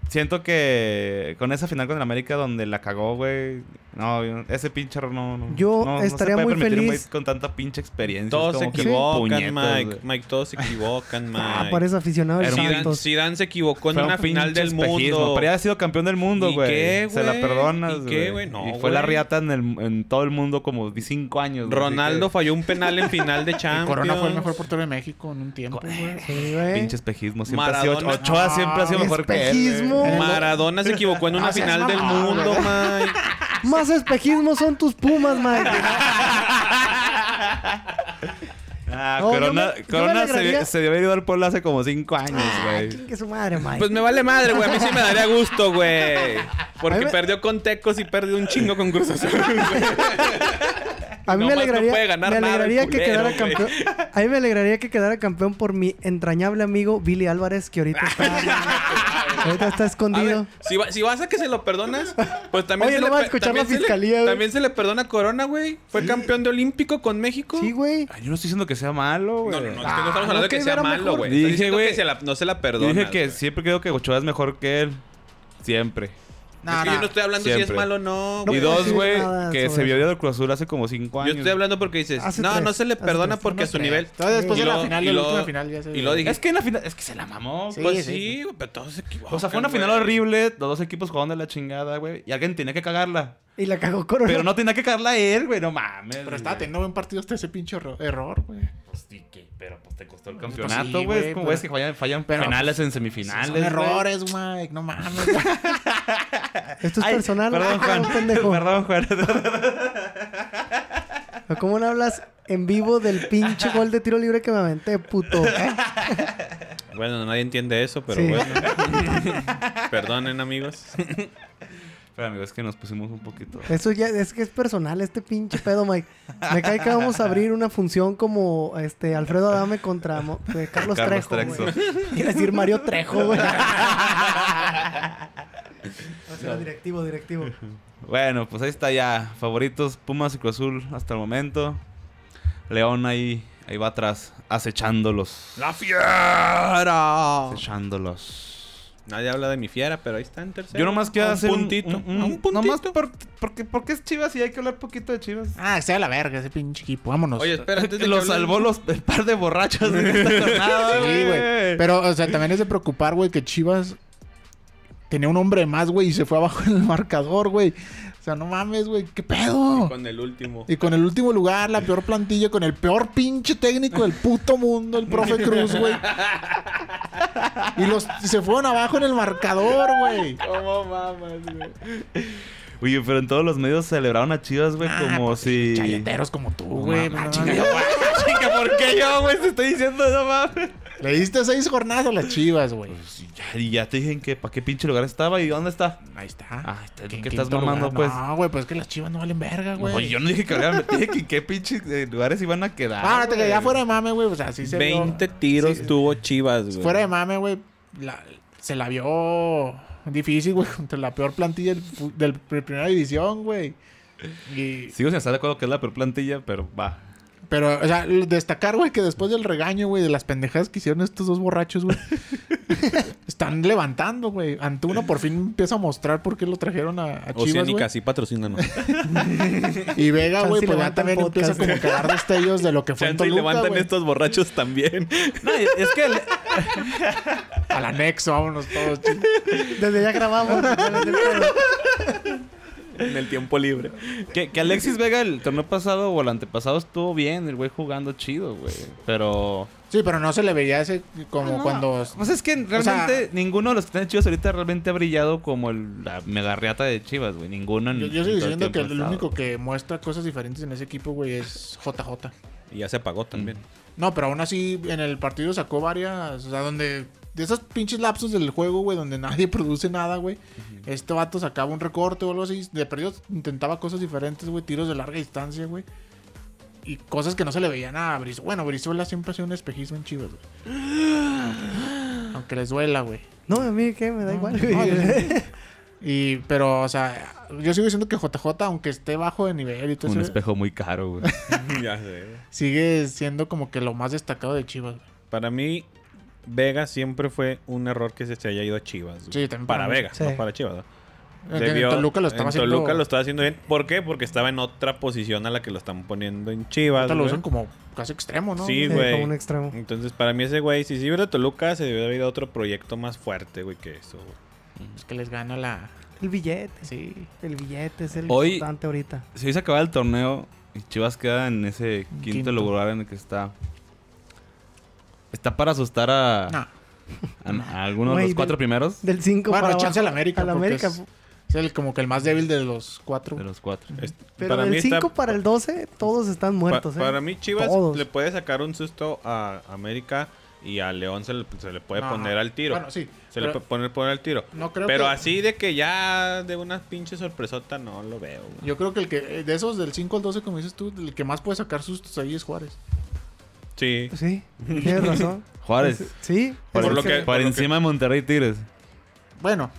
Siento que con esa final con el América donde la cagó, güey. No, ese pinche error no, no. Yo no- no se estaría puede muy permitir un feliz. güey con tanta pinche experiencia. Todos se que equivocan, Mike. güey. Mike, todos se equivocan, Mike. Ah, pareces aficionado un Zidane. Zidane se equivocó en Fue un una final del espejismo, mundo. Pero ya ha sido campeón del mundo, ¿Y güey. qué, Se la güey? perdonas, ¿Y qué, güey? No, y fue la güey. riata en, el, en todo el mundo como de cinco años. güey, Ronaldo que- falló un penal en final de Champions. Corona fue el mejor portero de México en un tiempo, güey. Sí, güey. Pinche espejismo. Siempre ha sido... Ochoa siempre ha sido mejor que él, güey. Espejismo. Maradona se equivocó en una seas final del mundo, güey. Mike. Más espejismo son tus pumas, Mike. Ah, No, Corona, me- se, alegraría- se dio haber ido al pueblo hace como cinco años, Ah, güey. chingue su madre, Mike. Pues me vale madre, güey. A mí sí me daría gusto, güey. Porque me- perdió con Tecos y perdió un chingo con Cruz Azul. A mí me Nomás no alegraría, puede ganar me nada alegraría que culero, quedara campeón. A mí me alegraría que quedara campeón por mi entrañable amigo Billy Álvarez, que ahorita está, ahorita está A escondido. ver, si, va- si vas a que se lo perdonas, pues también Oye, se no le va a escuchar también la se le- fiscalía, güey. También se le perdona a Corona, güey. Fue campeón de olímpico con México. Sí, güey. Ay, yo no estoy diciendo que sea malo, güey. No, no, no, es que no Ah, estamos hablando no, de que sea malo, güey. Dije, güey, no se la perdona. dije que siempre creo que Ochoa es mejor que él. Siempre. No, es que no. yo no estoy hablando si es malo o no. No y dos, güey, que se vio de Cruz Azul hace como cinco Yo años. estoy hablando porque dices, Hace no, tres, no se le perdona tres, porque a su tres. nivel. Todavía después Y de la final, y luego- última final ya se- Y lo dije. Es que en la final... Es que se la mamó. Sí, pues sí. sí, güey, pero todos se equivocan. O sea, fue una final horrible. Los dos equipos jugando de la chingada, güey. Y alguien tenía que cagarla. Y la cagó Corona. Pero no tenía que cagarla él, güey. No mames. Pero estaba teniendo buen partido hasta ese pinche erro- error, güey. Pues sí, que- pero pues te costó el Pues campeonato, güey. güey, es como güeyes que fallan, fallan pero, penales en Son semifinales. güey. errores, Mike. No mames. güey. Esto es Ay, personal. Perdón, Ah, Juan. pendejo. Perdón, Juan. ¿Cómo no hablas en vivo del pinche gol de tiro libre que me aventé, puto? Bueno, nadie entiende eso, pero Sí. bueno. Perdonen, amigos. Pero amigos, es que nos pusimos un poquito. Eso ya es que es personal, este pinche pedo, Mike. Me cae que vamos a abrir una función como este Alfredo Adame contra Mo- eh, Carlos, Carlos Trejo. A decir Mario Trejo, güey. O sea, directivo, directivo. Bueno, pues ahí está ya. Favoritos, Pumas y Cruz Azul hasta el momento. León ahí, ahí va atrás, acechándolos. ¡La fiera! Acechándolos. Nadie habla de mi fiera, pero ahí está en tercero. Yo nomás quiero hacer un puntito. Un, un- puntito. nomás por, porque, porque es Chivas y hay que hablar poquito de Chivas. Ah, sea la verga ese pinche equipo. Vámonos. Oye, espera, antes de lo que salvó los, el par de borrachos de esta jornada, Sí, güey. Pero, o sea, también es de preocupar, güey, que Chivas tenía un hombre más, güey, y se fue abajo en el marcador, güey. O sea, no mames, güey, ¿qué pedo? Con el último. Y con el último lugar, la peor plantilla, con el peor pinche técnico del puto mundo, el profe Cruz, güey. Y los y se fueron abajo en el marcador, güey. ¿Cómo mamas, güey? Oye, pero en todos los medios celebraron a Chivas, güey, Ah, como si... Chayoteros como tú, güey. Ah, no, chinga, no. chinga, ¿por qué yo, güey? Te estoy diciendo eso, mames. Le diste seis jornadas a las chivas, güey. Pues, ya, y ya te dije en qué, para qué pinche lugar estaba y dónde está. Ahí está. Ah, está- Que ¿qué estás mamando, lugar. pues? No, güey, pues es que las chivas no valen verga, güey. Oye, yo no dije que te dije que en qué pinche eh, lugares iban a quedar. Ah, que güey. ya fuera de mame, güey. O sea, sí se vio- 20 tiros sí, tuvo Chivas, güey. Fuera de mame, güey. se la vio difícil, güey, contra la peor plantilla del- de primera división, güey. Y, Sigo sin estar de acuerdo que es la peor plantilla, pero va. Pero, o sea, destacar, güey, que después del regaño, güey, de las pendejadas que hicieron estos dos borrachos, güey, están levantando, güey. Antuna por fin empieza a mostrar por qué lo trajeron a, a Chivas, Oceánica, güey. sí, patrocínanos. Y Vega, güey, pues ya también podcast. empieza como que a dar destellos de lo que fue en y levantan estos borrachos también. No, es que el- Al anexo, vámonos todos, ching. Desde ya grabamos. En el tiempo libre. que, que Alexis Vega el torneo pasado o el antepasado estuvo bien, el güey jugando chido, güey. Pero. Sí, pero no se le veía ese como No, cuando... Pues es que realmente ninguno de los que están en Chivas ahorita realmente ha brillado como el- la mega riata de Chivas, güey. Ninguno en Yo, yo sigo el diciendo que el único que muestra cosas diferentes en ese equipo, güey, es JJ. Y ya se pagó también. No, pero aún así en el partido sacó varias, o sea, donde de esos pinches lapsos del juego, güey, donde nadie produce nada, güey. Este vato sacaba un recorte o algo así, de perdido intentaba cosas diferentes, güey, tiros de larga distancia, güey. Y cosas que no se le veían a Brizuela. Bueno, Brizuela siempre ha sido un espejismo en Chivas, güey. Aunque les duela, güey. No, a mí qué, me da No, igual. no, güey. yo- Y, pero, o sea, yo sigo diciendo que JJ, aunque esté bajo de nivel y todo Un eso, espejo muy caro, güey. ya sé. sigue siendo como que lo más destacado de Chivas. güey. Para mí, Vega siempre fue un error que se, se haya ido a Chivas. güey. Sí, también para para. Vega, Sí. no para Chivas. ¿no? Debió- en Toluca lo estaba en haciendo. Toluca lo estaba haciendo bien. ¿Por qué? Porque estaba en otra posición a la que lo están poniendo en Chivas. ahorita lo usan como casi extremo, ¿no? Sí, Sí, güey. como un extremo. Entonces, para mí ese güey, si sí hubiera Toluca, se debió haber ido a otro proyecto más fuerte, güey, que eso, güey. Es que les gana la. El billete. Sí. El billete es el Hoy- importante ahorita. Si se acaba el torneo y Chivas queda en ese quinto, Quinto. lugar en el que está. Está para asustar a, No. a, a algunos de los cuatro del- primeros Del 5 Bueno, para chance al América. Al América. Es, es el, como que el más débil de los cuatro. de los cuatro. Es- Pero para del mí está- 5 para el 12, todos están pa- muertos, ¿eh? Para mí, Chivas Todos. le puede sacar un susto a América y a León se le, se le puede No, poner al tiro. Bueno, sí. se le puede poner, poner al tiro. no creo Pero que- así de que ya de una pinche sorpresota no lo veo. güey. Yo creo que el que de esos del 5 al 12, como dices tú, el que más puede sacar sustos ahí es Juárez. Sí. Sí, tienes razón. Juárez. Sí. Por, es lo que- por por encima de Monterrey Tigres. Bueno,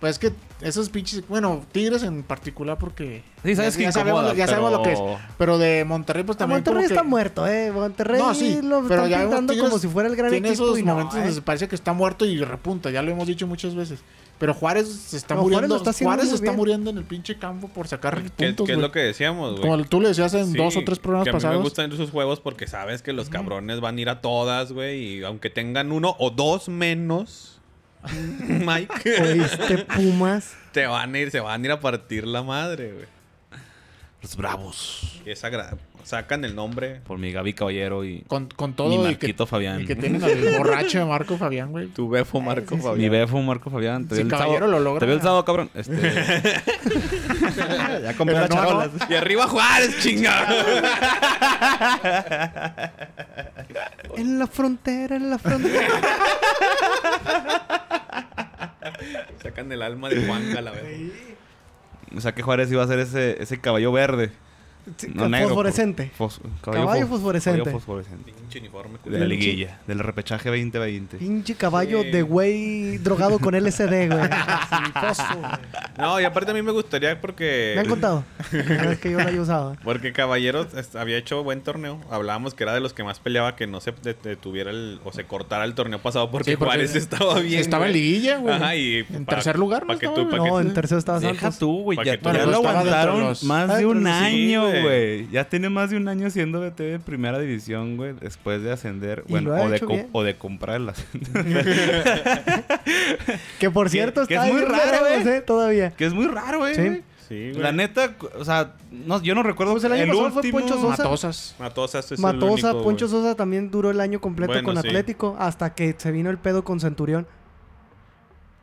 pues es que esos pinches. Bueno, Tigres en particular, porque. Sí, sabes ya, que ya sabemos, incomoda, ya sabemos lo que es. pero- Pero de Monterrey, pues también. Monterrey como que está muerto, eh. Monterrey No, sí, lo pero están ya pintando como si fuera el gran Tiene equipo esos y no, momentos eh. donde se parece que está muerto y repunta. Ya lo hemos dicho muchas veces. Pero Juárez se está No, Juárez muriendo. lo está haciendo Juárez está muriendo en el pinche campo por sacar ¿Qué, puntos. qué es lo que decíamos, güey? Como tú le decías en Sí, dos o tres programas que a mí pasados. me gustan esos juegos porque sabes que los cabrones van a ir a todas, güey. Y aunque tengan uno o dos menos, Mike, Oíste, Pumas. te van a ir, se van a ir a partir la madre, güey. Los bravos. Es agra- sacan el nombre. Por mi Gaby Caballero y Con, con mi todo y que, Marquito Fabián. y que tienen al borracho de Marco Fabián, güey. Tu befo Marco sí, sí. Mi Fabián. befo Marco Fabián. Te Si vi el Caballero sábado. lo logra. Te vi el sábado, cabrón. Este... ya compré las no. Y arriba Juárez, chinga. En la frontera, en la frontera. Sacan el alma de Juan la verdad. O sea que Juárez iba a ser ese, ese caballo verde. No negro, fosforescente. Fos- Caballo fos- fosforescente. caballo fosforescente. Pinche uniforme. De la liguilla, del repechaje 2020. Pinche caballo Sí. de güey drogado con LSD, güey. Fosfo. No, y aparte a mí me gustaría porque... Me han contado. Es que yo lo usado. Porque Caballeros es- había hecho buen torneo. Hablábamos que era de los que más peleaba que no se de- detuviera el, o se cortara el torneo pasado porque, Sí, porque Juárez estaba bien. Estaba en liguilla, güey. Ajá, y En tercer lugar, ¿no que estaba? tú- pa' No, que- en tercero estaba Deja Santos. tú, güey. Ya, que lo aguantaron más Ah, de un año, güey. Güey. Ya tiene más de un año siendo BT de primera división, güey. Después de ascender. Bueno, o de, o de comprar el ascender. Que por Que- cierto que está es muy raro, güey. eh, Todavía. que es muy raro, güey. Sí. Sí, güey. La neta, o sea, no, yo no recuerdo Pues el año pasado fue último... Poncho Sosa. Matosas. Matosas es el Matosa, único, Poncho güey. Sosa también duró el año completo Bueno, con sí. Atlético hasta que se vino el pedo con Centurión.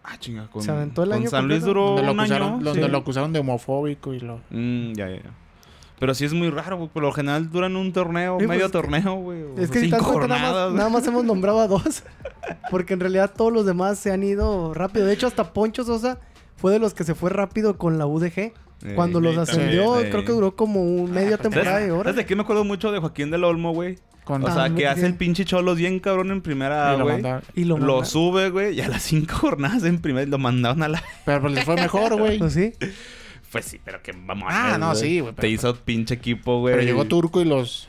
Ah, chinga. Con, Se aventó el con año San Luis completo. duró Donde lo un año. acusaron, donde sí. lo acusaron de homofóbico y lo... Mm, ya, ya, ya. Pero sí es muy raro, güey. Por lo general duran un torneo, Sí, pues, medio es que- torneo, güey. Es que cinco das cuenta, nada jornadas, más, güey. nada más hemos nombrado a dos. Porque en realidad todos los demás se han ido rápido. De hecho, hasta Poncho Sosa fue de los que se fue rápido con la UDG. Eh, Cuando los sí, ascendió, creo que duró como un media pues, temporada de ¿Sabes, horas. ¿Sabes de qué me acuerdo mucho de Joaquín del Olmo, güey? Con, O sea, Ah, que hace bien. el pinche cholos bien cabrón en primera, y lo güey. Y lo, Lo sube, güey, y a las cinco jornadas en primera lo mandaron a la... Pero pues les fue mejor, güey. Pues sí. Pues sí, pero que vamos Ah, no, sí, güey, Te pero- hizo pinche equipo, güey. Pero llegó Turco y los...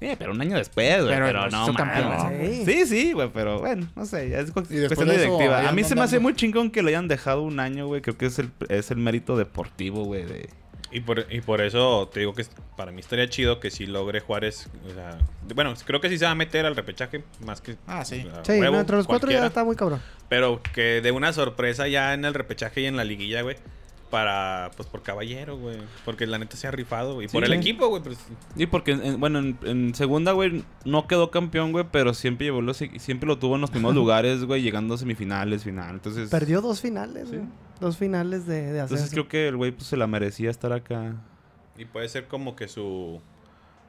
Eh, pero un año después, güey. Pero Pero, no, mames. Sí. Sí, sí, güey, pero bueno, no sé. Es cu- cuestión de de eso, directiva. A mí se me hace muy chingón que lo hayan dejado un año, güey. Creo que es el, es el mérito deportivo, güey. De... Y por, y por eso te digo que para mí estaría chido que si logre Juárez. o sea, bueno, creo que sí se va a meter al repechaje, más que. Ah, sí. a Sí, huevo, no, entre los cuatro ya está muy cabrón. Pero que de una sorpresa ya en el repechaje y en la liguilla, güey. Para, pues por caballero, güey. Porque la neta se ha rifado, güey. Y por Sí. el equipo, güey. Pues, Y porque, en- bueno, en, en segunda, güey, no quedó campeón, güey, pero siempre llevó los, siempre lo tuvo en los primeros lugares, güey, llegando a semifinales, final. Entonces, Perdió dos finales, Sí. güey. Dos finales de, de entonces creo que el güey pues, se la merecía estar acá. y puede ser como que su.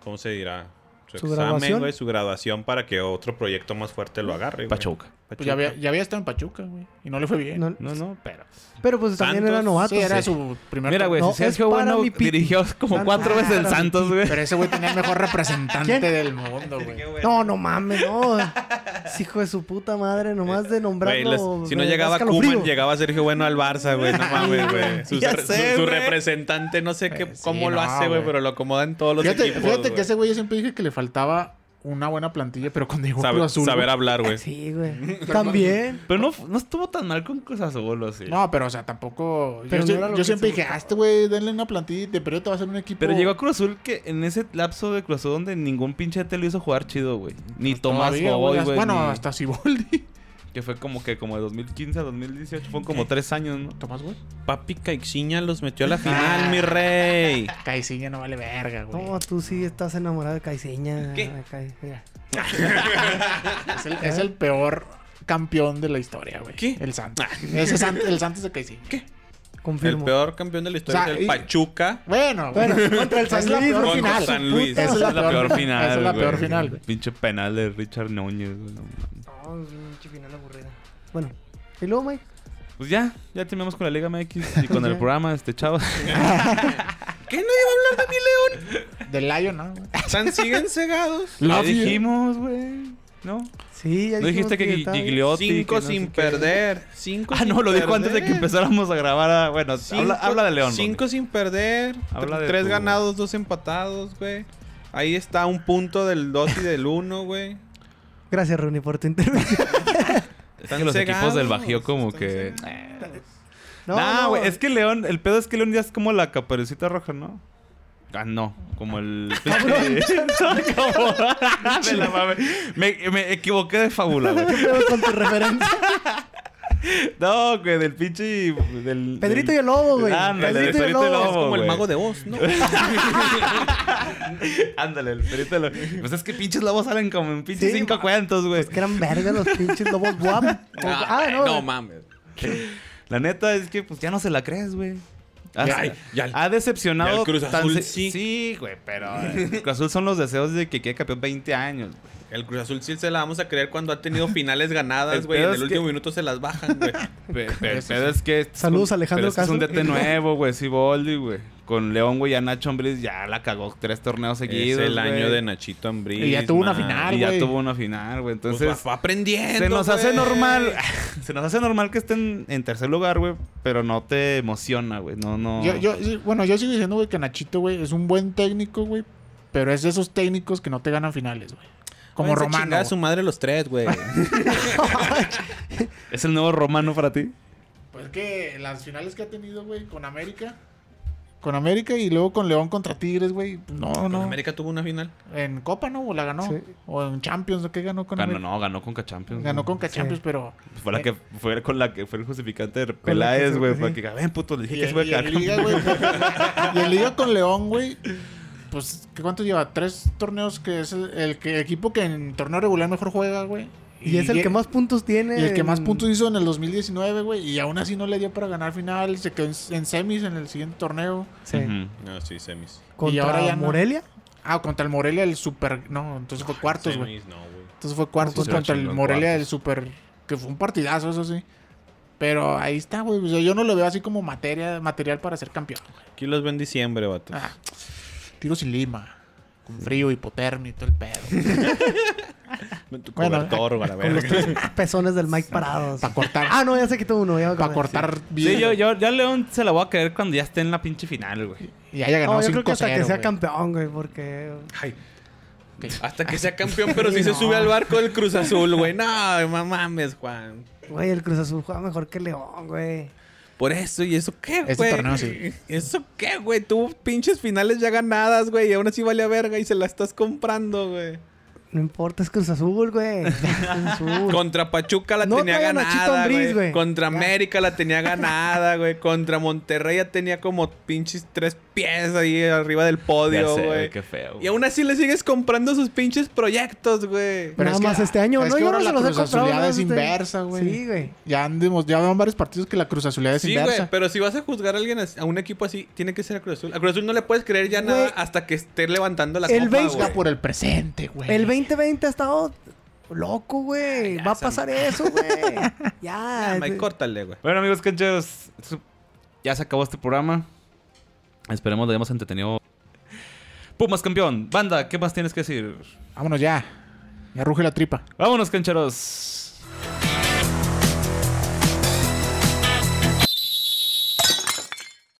¿Cómo se dirá? Su, ¿Su examen, graduación? güey. Su graduación para que otro proyecto más fuerte lo agarre, güey. Pachuca. Pues ya había, ya había estado en Pachuca, güey. Y no le fue bien. No- No, no, pero... pero pues también Santos, era novato. sí, era sí. su primer... Mira, güey, No, Sergio Bueno dirigió como Santos. cuatro veces el mi Santos, güey. Pero ese güey tenía el mejor representante ¿Quién? del mundo, güey. No, no mames, no. Es hijo de su puta madre, nomás de nombrarlo. les- si no llegaba. Kuman, llegaba Sergio Bueno al Barça, güey. No mames, güey. Su, Ya su- sé, su güey. representante, no sé qué, Pues sí, cómo lo no, hace, güey, pero lo acomoda en todos los Fíjate, equipos. fíjate que ese güey yo siempre dije que le faltaba una buena plantilla, pero cuando llegó Sabe- Cruz Azul... saber hablar, güey. Sí, güey. También. Pero no, no estuvo tan mal con Cruz Azul, ¿o sí? No, pero o sea, tampoco... Pero yo no siempre dije, buscaba. a este güey, denle una plantilla y de periodo te va a hacer un equipo... Pero llegó a Cruz Azul que en ese lapso de Cruz Azul donde ningún pinche te lo hizo jugar chido, güey. Ni Tomás Todavía, Boy, güey. Bueno, ni- hasta Siboldi. Que fue como que como de 2015 a 2018. Fueron como tres años, ¿no? ¿Tomás, güey? Papi Caixinha los metió a la final, mi rey. Caiciña no vale verga, güey. No, tú sí estás enamorado de Caiceña. ¿Qué? Mira. Es el, es el peor campeón de la historia, güey. ¿Qué? El Santos. Ese es San- el Santos de Caiciña. ¿Qué? El Confirmo. peor campeón de la historia O sea, es el y- Pachuca. Bueno, Bueno, contra el San es la Luis. peor final. San Luis. Esa es la peor final. Esa es la peor final, güey. Pinche penal de Richard Núñez, güey. No es final aburrida. Bueno, ¿y luego, Mike? Pues ya, ya terminamos con la Liga MX y con el programa, este chavos. ¿Qué no iba a hablar de mi León? Del Lion, ¿no? Tan siguen cegados. Lo dijimos, güey. ¿No? Sí, ya ¿No dijiste que estaba- Gigliotti? Cinco que no sin qué? perder. Cinco Ah, sin no, lo dijo antes de que empezáramos a grabar. a- Bueno, Cinco- habla, habla de León. Cinco sin perder. Habla de tres tu- ganados, dos empatados, güey. Ahí está un punto del 2 y del 1, güey. Gracias, Rooney, por tu intervención. Es que los equipos del Bajío como están que... No, nah, no, güey, es que León, el pedo es que León ya es como la caperucita roja, ¿no? Ah, no, como el... Como- Me la mame. me, me equivoqué de fábula, güey. ¿Qué pedo con tu referencia? No, güey, del pinche... Del, Pedrito del- y el lobo, güey. Ándale, Pedrito y el Pedrito y el lobo. lobo. Es como el mago de Oz, ¿no? Ándale, el perito de lo... Pues es que pinches lobos salen como en pinches Sí, cinco ma- cuentos, güey. Es que eran vergas los pinches lobos guap. Ah, no. no mames. La neta es que pues ya no se la crees, güey. Ha, Ya, ya. ha decepcionado. ya el Cruz Azul sí. Sí, güey, pero el Cruz Azul son los deseos de que quede campeón 20 años. güey. El Cruz Azul sí se la vamos a creer cuando ha tenido finales ganadas, güey. En el es último que- minuto se las bajan, güey. Pe- pe- El pedo es que. Saludos, es un- Alejandro pero es que Es un Castro. DT nuevo, güey. Sí, Boldi, güey. Con León, güey, ya Nacho Ambriz ya la cagó tres torneos es seguidos. el año güey. de Nachito Ambriz. Y ya tuvo una final. Y ya güey. tuvo una final, güey. Pues Entonces. va, va aprendiendo, se nos hace güey. normal. Se nos hace normal que estén en tercer lugar, güey. Pero no te emociona, güey. No, no. Yo, yo, bueno, yo sigo diciendo, güey, que Nachito, güey, es un buen técnico, güey. Pero es de esos técnicos que no te ganan finales, güey. Como Váyanse Romano. a su madre los tres, güey. ¿Es el nuevo romano para ti? Pues que las finales que ha tenido, güey, con América. Con América y luego con León contra Tigres, güey. No, Con no. América tuvo una final. En Copa, ¿no? ¿O la ganó? Sí. O en Champions, ¿o qué ganó con Ganó, América? no, ganó con Champions. Ganó con Sí. Champions, pero... Fue la que fue con la que fue el justificante de Peláez, güey. Fue que, ven, puto, le dije Y, que se iba a y quedar en Liga, campeón". güey. y en Liga con León, güey. Pues, ¿qué ¿cuánto lleva? Tres torneos que es el, el que, equipo que en torneo regular mejor juega, güey. Y, es el que más puntos tiene. Y el que más puntos hizo en el 2019, güey. Y aún así no le dio para ganar final. Se quedó en, en semis en el siguiente torneo. Sí. Ujú. No, sí, semis. Contra Y ahora ya no. Morelia. Ah, contra el Morelia el super... No, entonces fue cuartos, güey. Semis, no, güey. Entonces fue cuartos Sí, contra el Morelia cuartos. del super... Que fue un partidazo, eso sí. Pero ahí está, güey. O sea, yo no lo veo así como materia, material para ser campeón. Aquí los ven en diciembre, vato. Ah, tiro sin lima. Con frío, hipotermia y todo el pedo. Tu Bueno, cobertor, la Con los tres pezones del Mike parados. Para cortar, Ah, no, ya se quitó uno. Ya me para cortar bien. Sí, yo, yo, yo a León se la voy a creer cuando ya esté en la pinche final, güey. Y haya sí. ganado No, yo creo que hasta 5-0, que sea campeón, güey, porque... Ay. Hasta que sea campeón, pero si se sube al barco del Cruz Azul, güey. No, ma- mames, Juan. Güey, el Cruz Azul juega mejor que León, güey. Por eso, ¿y eso qué, Este güey? torneo sí. ¿Eso qué, güey? Tuvo pinches finales ya ganadas, güey. Y aún así vale a verga y se la estás comprando, güey. No importa, es Cruz Azul, güey. Es Cruz Azul. Contra Pachuca la No tenía ganada, güey. güey. Contra. América la tenía ganada, güey. Contra Monterrey ya tenía como pinches tres pies ahí arriba del Ya podio, sé, güey. Qué feo. Y aún así le sigues comprando sus pinches proyectos, güey. Pero Nada es que- más este año, es ¿no? que Yo ahora no se la los he Cruz nada es este- inversa, güey. Sí, güey. Ya han, demos- ya van varios partidos que la Cruz Azulidad es Sí, inversa. güey, pero si vas a juzgar a alguien, a un equipo así, tiene que ser a Cruz Azul. A Cruz Azul no le puedes creer ya Güey. nada hasta que esté levantando la El copa, güey. Por el presente, güey. El 2020 ha estado loco, güey. ya Va a pasar eso, güey. Ya. Ah, Mike, córtale, güey. Bueno, amigos cancheros, ya se acabó este programa. Esperemos lo hayamos entretenido. Pumas campeón. Banda, ¿qué más tienes que decir? Vámonos ya. Ya ruge la tripa. Vámonos, cancheros.